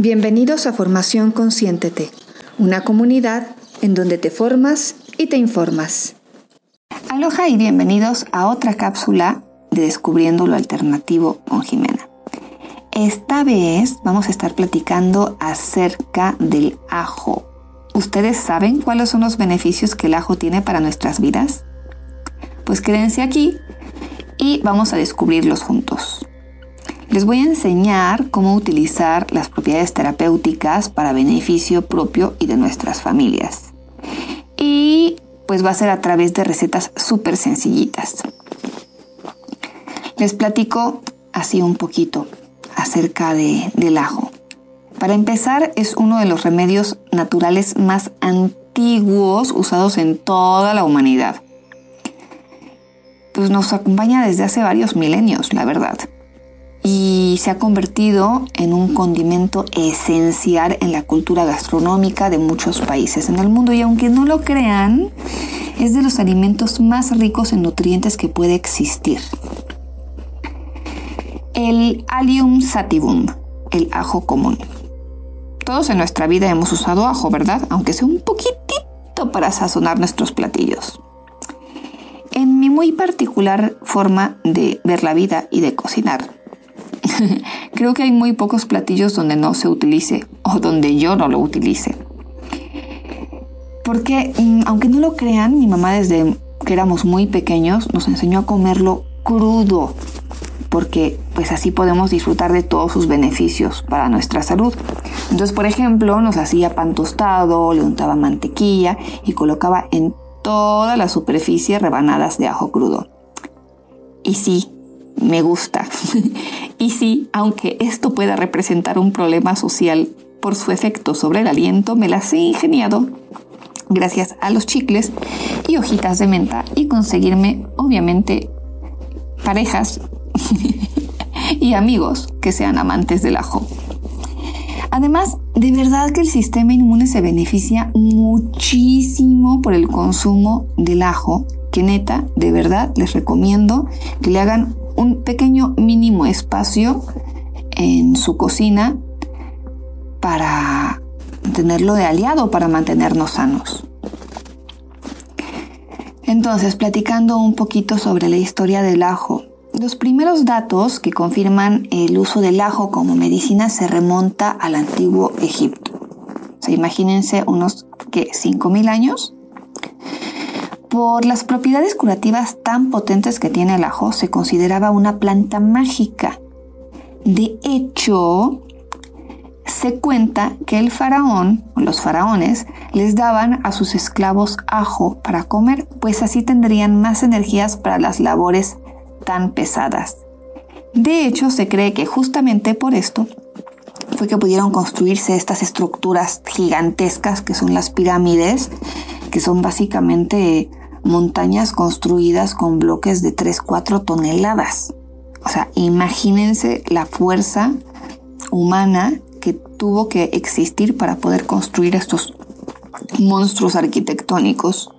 Bienvenidos a Formación Consciéntete, una comunidad en donde te formas y te informas. Aloha y bienvenidos a otra cápsula de Descubriendo lo Alternativo con Jimena. Esta vez vamos a estar platicando acerca del ajo. ¿Ustedes saben cuáles son los beneficios que el ajo tiene para nuestras vidas? Pues quédense aquí y vamos a descubrirlos juntos. Les voy a enseñar cómo utilizar las propiedades terapéuticas para beneficio propio y de nuestras familias. Y pues va a ser a través de recetas súper sencillitas. Les platico así un poquito acerca del ajo. Para empezar, es uno de los remedios naturales más antiguos usados en toda la humanidad. Pues nos acompaña desde hace varios milenios, la verdad y se ha convertido en un condimento esencial en la cultura gastronómica de muchos países en el mundo y aunque no lo crean, es de los alimentos más ricos en nutrientes que puede existir. El Allium sativum, el ajo común. Todos en nuestra vida hemos usado ajo, ¿verdad? Aunque sea un poquitito para sazonar nuestros platillos. En mi muy particular forma de ver la vida y de cocinar, Creo que hay muy pocos platillos donde no se utilice o donde yo no lo utilice. Porque, mm, aunque no lo crean, mi mamá desde que éramos muy pequeños nos enseñó a comerlo crudo, porque pues así podemos disfrutar de todos sus beneficios para nuestra salud. Entonces, por ejemplo, nos hacía pan tostado, le untaba mantequilla y colocaba en toda la superficie rebanadas de ajo crudo. Y sí, me gusta. y sí, aunque esto pueda representar un problema social por su efecto sobre el aliento, me las he ingeniado gracias a los chicles y hojitas de menta y conseguirme, obviamente, parejas y amigos que sean amantes del ajo. Además, de verdad que el sistema inmune se beneficia muchísimo por el consumo del ajo, que neta, de verdad les recomiendo que le hagan un pequeño mínimo espacio en su cocina para tenerlo de aliado, para mantenernos sanos. Entonces, platicando un poquito sobre la historia del ajo, los primeros datos que confirman el uso del ajo como medicina se remonta al antiguo Egipto. O imagínense unos que 5.000 años por las propiedades curativas tan potentes que tiene el ajo, se consideraba una planta mágica. De hecho, se cuenta que el faraón, o los faraones, les daban a sus esclavos ajo para comer, pues así tendrían más energías para las labores tan pesadas. De hecho, se cree que justamente por esto fue que pudieron construirse estas estructuras gigantescas que son las pirámides, que son básicamente montañas construidas con bloques de 3-4 toneladas. O sea, imagínense la fuerza humana que tuvo que existir para poder construir estos monstruos arquitectónicos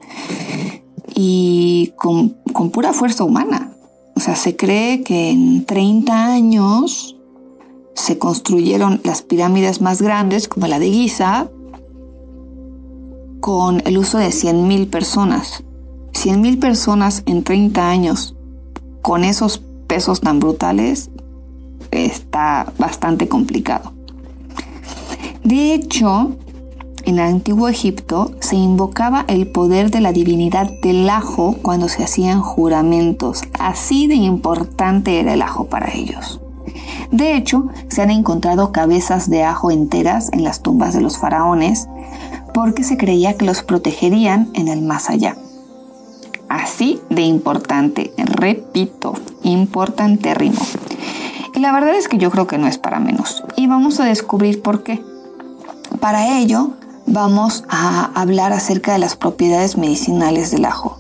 y con, pura fuerza humana. O sea, se cree que en 30 años se construyeron las pirámides más grandes, como la de Giza, con el uso de 100.000 personas. 100.000 personas en 30 años con esos pesos tan brutales está bastante complicado. De hecho, en el antiguo Egipto se invocaba el poder de la divinidad del ajo cuando se hacían juramentos. Así de importante era el ajo para ellos. De hecho, se han encontrado cabezas de ajo enteras en las tumbas de los faraones porque se creía que los protegerían en el más allá. Así de importante, repito, importantérrimo. Y la verdad es que yo creo que no es para menos. Y vamos a descubrir por qué. Para ello, vamos a hablar acerca de las propiedades medicinales del ajo.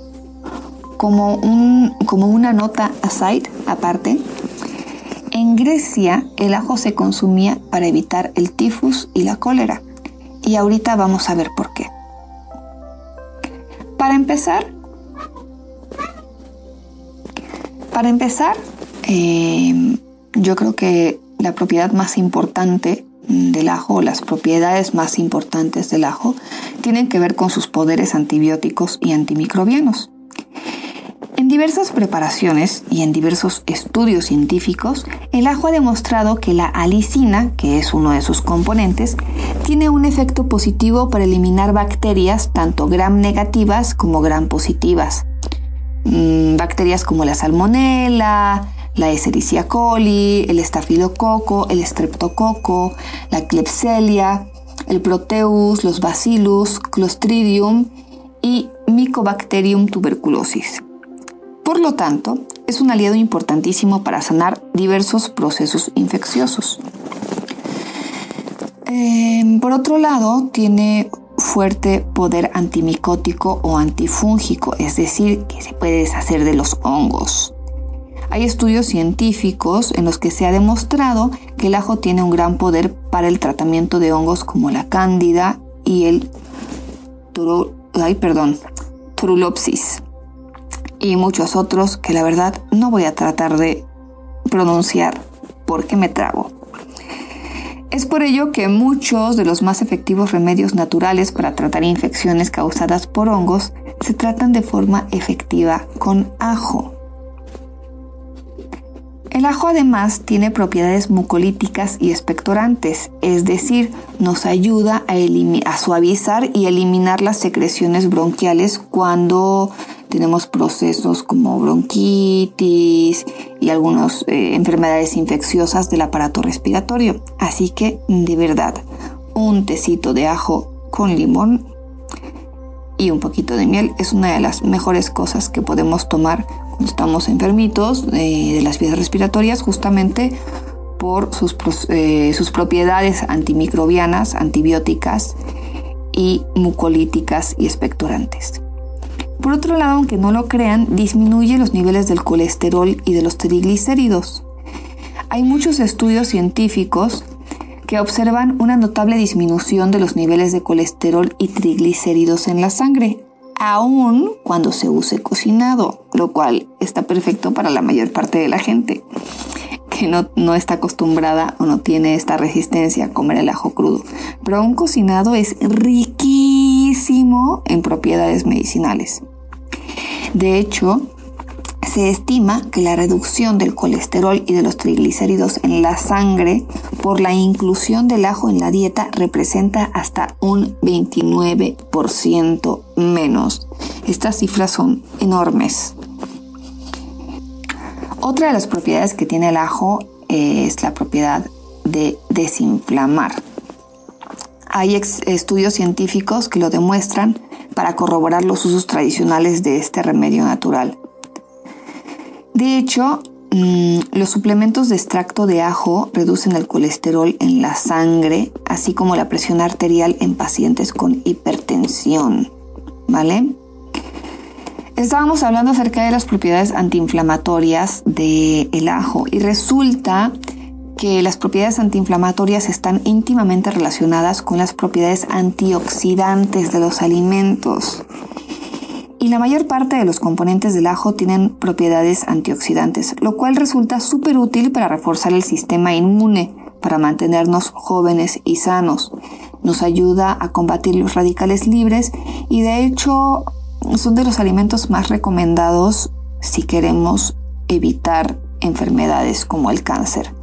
Como, un, como una nota aside, aparte, en Grecia el ajo se consumía para evitar el tifus y la cólera. Y ahorita vamos a ver por qué. Para empezar, Para empezar, eh, yo creo que la propiedad más importante del ajo, las propiedades más importantes del ajo, tienen que ver con sus poderes antibióticos y antimicrobianos. En diversas preparaciones y en diversos estudios científicos, el ajo ha demostrado que la alicina, que es uno de sus componentes, tiene un efecto positivo para eliminar bacterias tanto gram negativas como gram positivas. Mm, bacterias como la salmonella, la Escherichia coli, el estafilococo, el streptococo, la Klebsiella, el Proteus, los Bacillus, Clostridium y Mycobacterium tuberculosis. Por lo tanto, es un aliado importantísimo para sanar diversos procesos infecciosos. Em, por otro lado, tiene fuerte poder antimicótico o antifúngico, es decir, que se puede deshacer de los hongos. Hay estudios científicos en los que se ha demostrado que el ajo tiene un gran poder para el tratamiento de hongos como la cándida y el ay, perdón, turulopsis y muchos otros que la verdad no voy a tratar de pronunciar porque me trago. Es por ello que muchos de los más efectivos remedios naturales para tratar infecciones causadas por hongos se tratan de forma efectiva con ajo. El ajo además tiene propiedades mucolíticas y expectorantes, es decir, nos ayuda a, suavizar y eliminar las secreciones bronquiales cuando tenemos procesos como bronquitis y algunas eh, enfermedades infecciosas del aparato respiratorio. Así que, de verdad, un tecito de ajo con limón y un poquito de miel es una de las mejores cosas que podemos tomar estamos enfermitos eh, de las vías respiratorias justamente por sus, eh, sus propiedades antimicrobianas, antibióticas y mucolíticas y expectorantes. Por otro lado, aunque no lo crean, disminuye los niveles del colesterol y de los triglicéridos. Hay muchos estudios científicos que observan una notable disminución de los niveles de colesterol y triglicéridos en la sangre, aún cuando se use cocinado, lo cual está perfecto para la mayor parte de la gente que no, no, está acostumbrada o no tiene esta resistencia a comer el ajo crudo. Pero un cocinado es riquísimo en propiedades medicinales. De hecho, se estima que la reducción del colesterol y de los triglicéridos en la sangre por la inclusión del ajo en la dieta representa hasta un 29% menos. Estas cifras son enormes. Otra de las propiedades que tiene el ajo es la propiedad de desinflamar. Hay estudios científicos que lo demuestran para corroborar los usos tradicionales de este remedio natural. De hecho, mm, los suplementos de extracto de ajo reducen el colesterol en la sangre, así como la presión arterial en pacientes con hipertensión. ¿Vale? Estábamos hablando acerca de las propiedades antiinflamatorias del ajo y resulta que las propiedades antiinflamatorias están íntimamente relacionadas con las propiedades antioxidantes de los alimentos. Y la mayor parte de los componentes del ajo tienen propiedades antioxidantes, lo cual resulta súper útil para reforzar el sistema inmune, para mantenernos jóvenes y sanos. Nos ayuda a combatir los radicales libres y de hecho son de los alimentos más recomendados si queremos evitar enfermedades como el cáncer.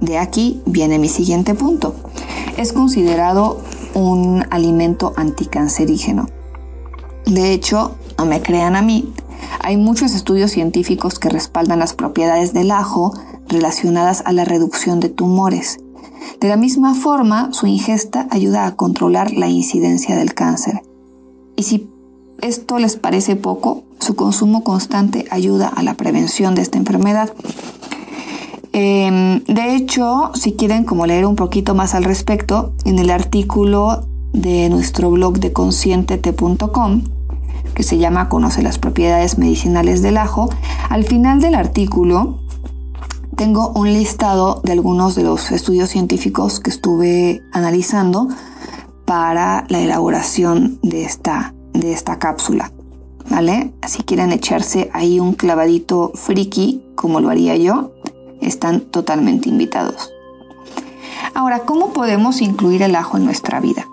De aquí viene mi siguiente punto. Es considerado un alimento anticancerígeno. De hecho, no me crean a mí, hay muchos estudios científicos que respaldan las propiedades del ajo relacionadas a la reducción de tumores. De la misma forma, su ingesta ayuda a controlar la incidencia del cáncer. Y si esto les parece poco, su consumo constante ayuda a la prevención de esta enfermedad. Em, de hecho, si quieren como leer un poquito más al respecto, en el artículo de nuestro blog de conscientete.com, que se llama Conoce las propiedades medicinales del ajo, al final del artículo tengo un listado de algunos de los estudios científicos que estuve analizando para la elaboración de esta, de esta cápsula. ¿Vale? Si quieren echarse ahí un clavadito friki, como lo haría yo, están totalmente invitados. Ahora, ¿cómo podemos incluir el ajo en nuestra vida?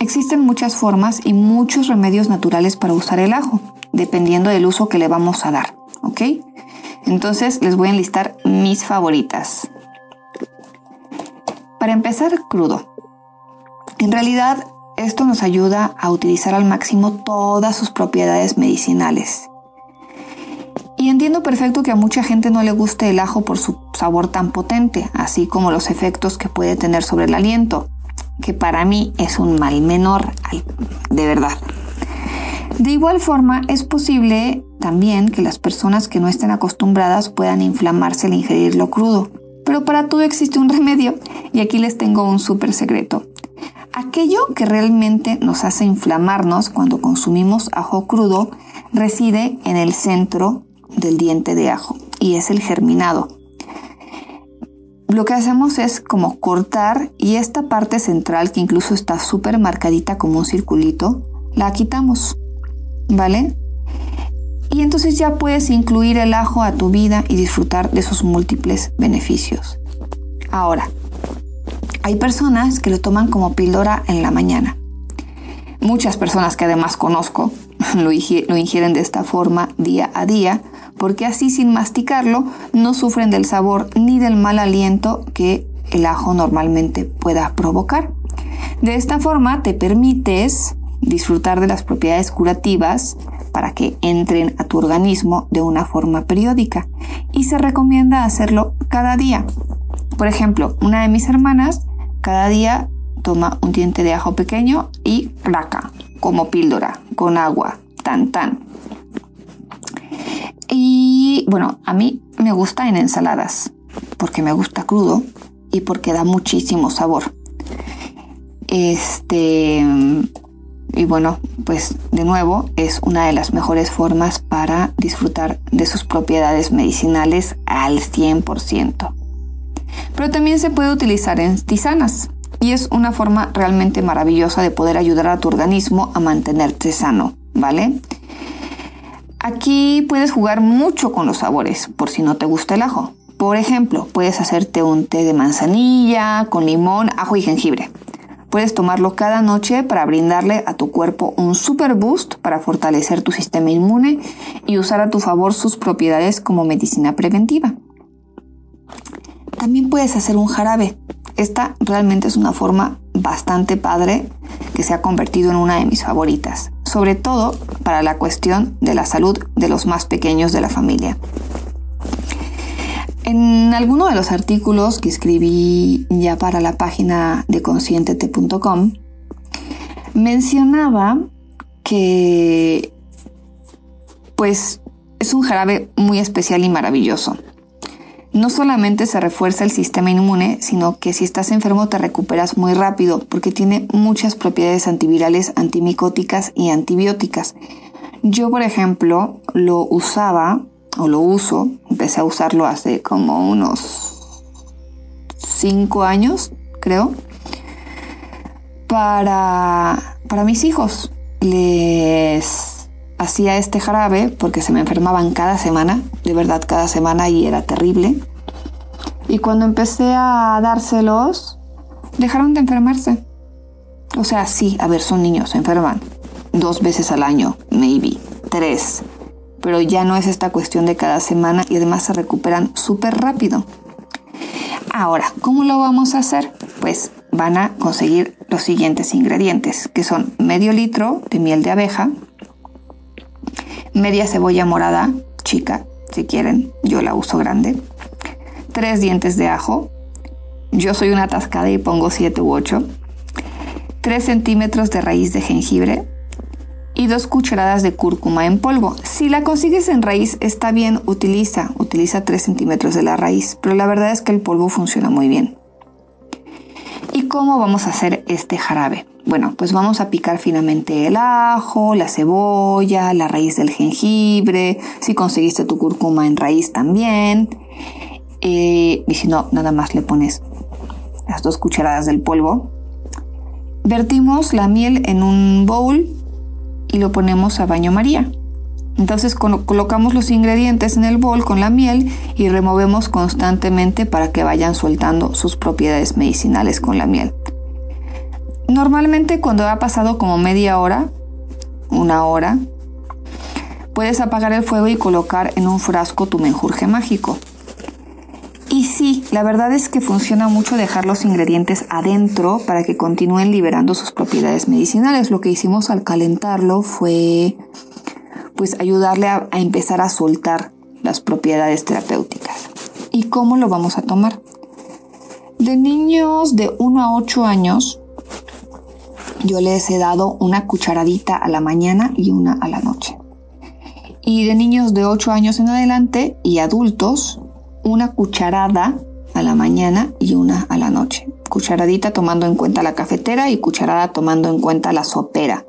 Existen muchas formas y muchos remedios naturales para usar el ajo, dependiendo del uso que le vamos a dar, ¿ok? Entonces les voy a enlistar mis favoritas. Para empezar, crudo. En realidad, esto nos ayuda a utilizar al máximo todas sus propiedades medicinales. Y entiendo perfecto que a mucha gente no le guste el ajo por su sabor tan potente, así como los efectos que puede tener sobre el aliento que para mí es un mal menor, de verdad. De igual forma, es posible también que las personas que no estén acostumbradas puedan inflamarse al ingerirlo crudo. Pero para todo existe un remedio y aquí les tengo un súper secreto. Aquello que realmente nos hace inflamarnos cuando consumimos ajo crudo reside en el centro del diente de ajo y es el germinado lo que hacemos es como cortar y esta parte central que incluso está súper marcadita como un circulito, la quitamos, ¿vale? Y entonces ya puedes incluir el ajo a tu vida y disfrutar de sus múltiples beneficios. Ahora, hay personas que lo toman como píldora en la mañana. Muchas personas que además conozco lo, ingieren de esta forma día a día porque así sin masticarlo no sufren del sabor ni del mal aliento que el ajo normalmente pueda provocar. De esta forma te permites disfrutar de las propiedades curativas para que entren a tu organismo de una forma periódica y se recomienda hacerlo cada día. Por ejemplo, una de mis hermanas cada día toma un diente de ajo pequeño y raca como píldora con agua, tan tan. Y bueno, a mí me gusta en ensaladas, porque me gusta crudo y porque da muchísimo sabor. Este, y bueno, pues de nuevo es una de las mejores formas para disfrutar de sus propiedades medicinales al 100%. Pero también se puede utilizar en tisanas y es una forma realmente maravillosa de poder ayudar a tu organismo a mantenerte sano, ¿vale? Aquí puedes jugar mucho con los sabores, por si no te gusta el ajo. Por ejemplo, puedes hacerte un té de manzanilla con limón, ajo y jengibre. Puedes tomarlo cada noche para brindarle a tu cuerpo un super boost para fortalecer tu sistema inmune y usar a tu favor sus propiedades como medicina preventiva. También puedes hacer un jarabe. Esta realmente es una forma bastante padre que se ha convertido en una de mis favoritas sobre todo para la cuestión de la salud de los más pequeños de la familia. En alguno de los artículos que escribí ya para la página de conscientete.com, mencionaba que pues es un jarabe muy especial y maravilloso no solamente se refuerza el sistema inmune, sino que si estás enfermo te recuperas muy rápido porque tiene muchas propiedades antivirales, antimicóticas y antibióticas. Yo, por ejemplo, lo usaba o lo uso, empecé a usarlo hace como unos 5 años, creo, para, para mis hijos. Les hacía este jarabe porque se me enfermaban cada semana, de verdad cada semana y era terrible. Y cuando empecé a dárselos, dejaron de enfermarse. O sea, sí, a ver, son niños, se enferman dos veces al año, maybe, tres. Pero ya no es esta cuestión de cada semana y además se recuperan súper rápido. Ahora, ¿cómo lo vamos a hacer? Pues van a conseguir los siguientes ingredientes, que son medio litro de miel de abeja, media cebolla morada, chica, si quieren, yo la uso grande, tres dientes de ajo, yo soy una atascada y pongo 7 u 8, 3 centímetros de raíz de jengibre. Y dos cucharadas de cúrcuma en polvo. Si la consigues en raíz está bien, utiliza, utiliza 3 centímetros de la raíz, pero la verdad es que el polvo funciona muy bien. ¿Y cómo vamos a hacer este jarabe? Bueno, pues vamos a picar finamente el ajo, la cebolla, la raíz del jengibre, si conseguiste tu cúrcuma en raíz también. Eh, y si no, nada más le pones las dos cucharadas del polvo. Vertimos la miel en un bowl y lo ponemos a baño María. Entonces colocamos los ingredientes en el bol con la miel y removemos constantemente para que vayan soltando sus propiedades medicinales con la miel. Normalmente cuando ha pasado como media hora, una hora, puedes apagar el fuego y colocar en un frasco tu menjurje mágico. Y sí, la verdad es que funciona mucho dejar los ingredientes adentro para que continúen liberando sus propiedades medicinales. Lo que hicimos al calentarlo fue pues ayudarle a, empezar a soltar las propiedades terapéuticas. ¿Y cómo lo vamos a tomar? De niños de 1 a 8 años, yo les he dado una cucharadita a la mañana y una a la noche. Y de niños de 8 años en adelante y adultos, una cucharada a la mañana y una a la noche. Cucharadita tomando en cuenta la cafetera y cucharada tomando en cuenta la sopera.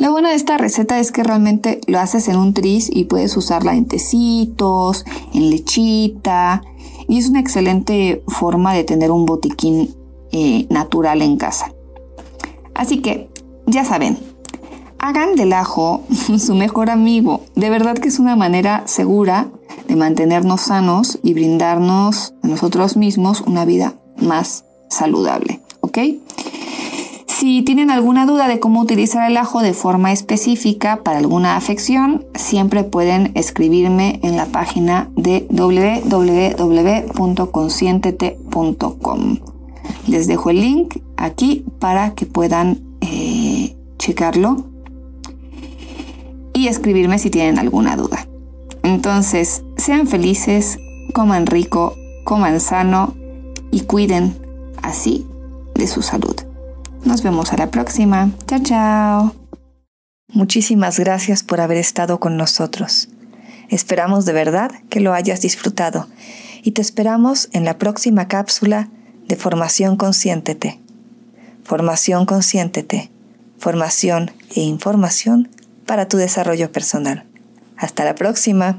La buena de esta receta es que realmente lo haces en un tris y puedes usarla en tecitos, en lechita y es una excelente forma de tener un botiquín eh, natural en casa. Así que, ya saben, hagan del ajo su mejor amigo. De verdad que es una manera segura de mantenernos sanos y brindarnos a nosotros mismos una vida más saludable. ¿Ok? Si tienen alguna duda de cómo utilizar el ajo de forma específica para alguna afección, siempre pueden escribirme en la página de www.conscientete.com. Les dejo el link aquí para que puedan eh, checarlo y escribirme si tienen alguna duda. Entonces, sean felices, coman rico, coman sano y cuiden así de su salud. Nos vemos a la próxima. Chao, chao. Muchísimas gracias por haber estado con nosotros. Esperamos de verdad que lo hayas disfrutado y te esperamos en la próxima cápsula de Formación Consciéntete. Formación Consciéntete. Formación e información para tu desarrollo personal. Hasta la próxima.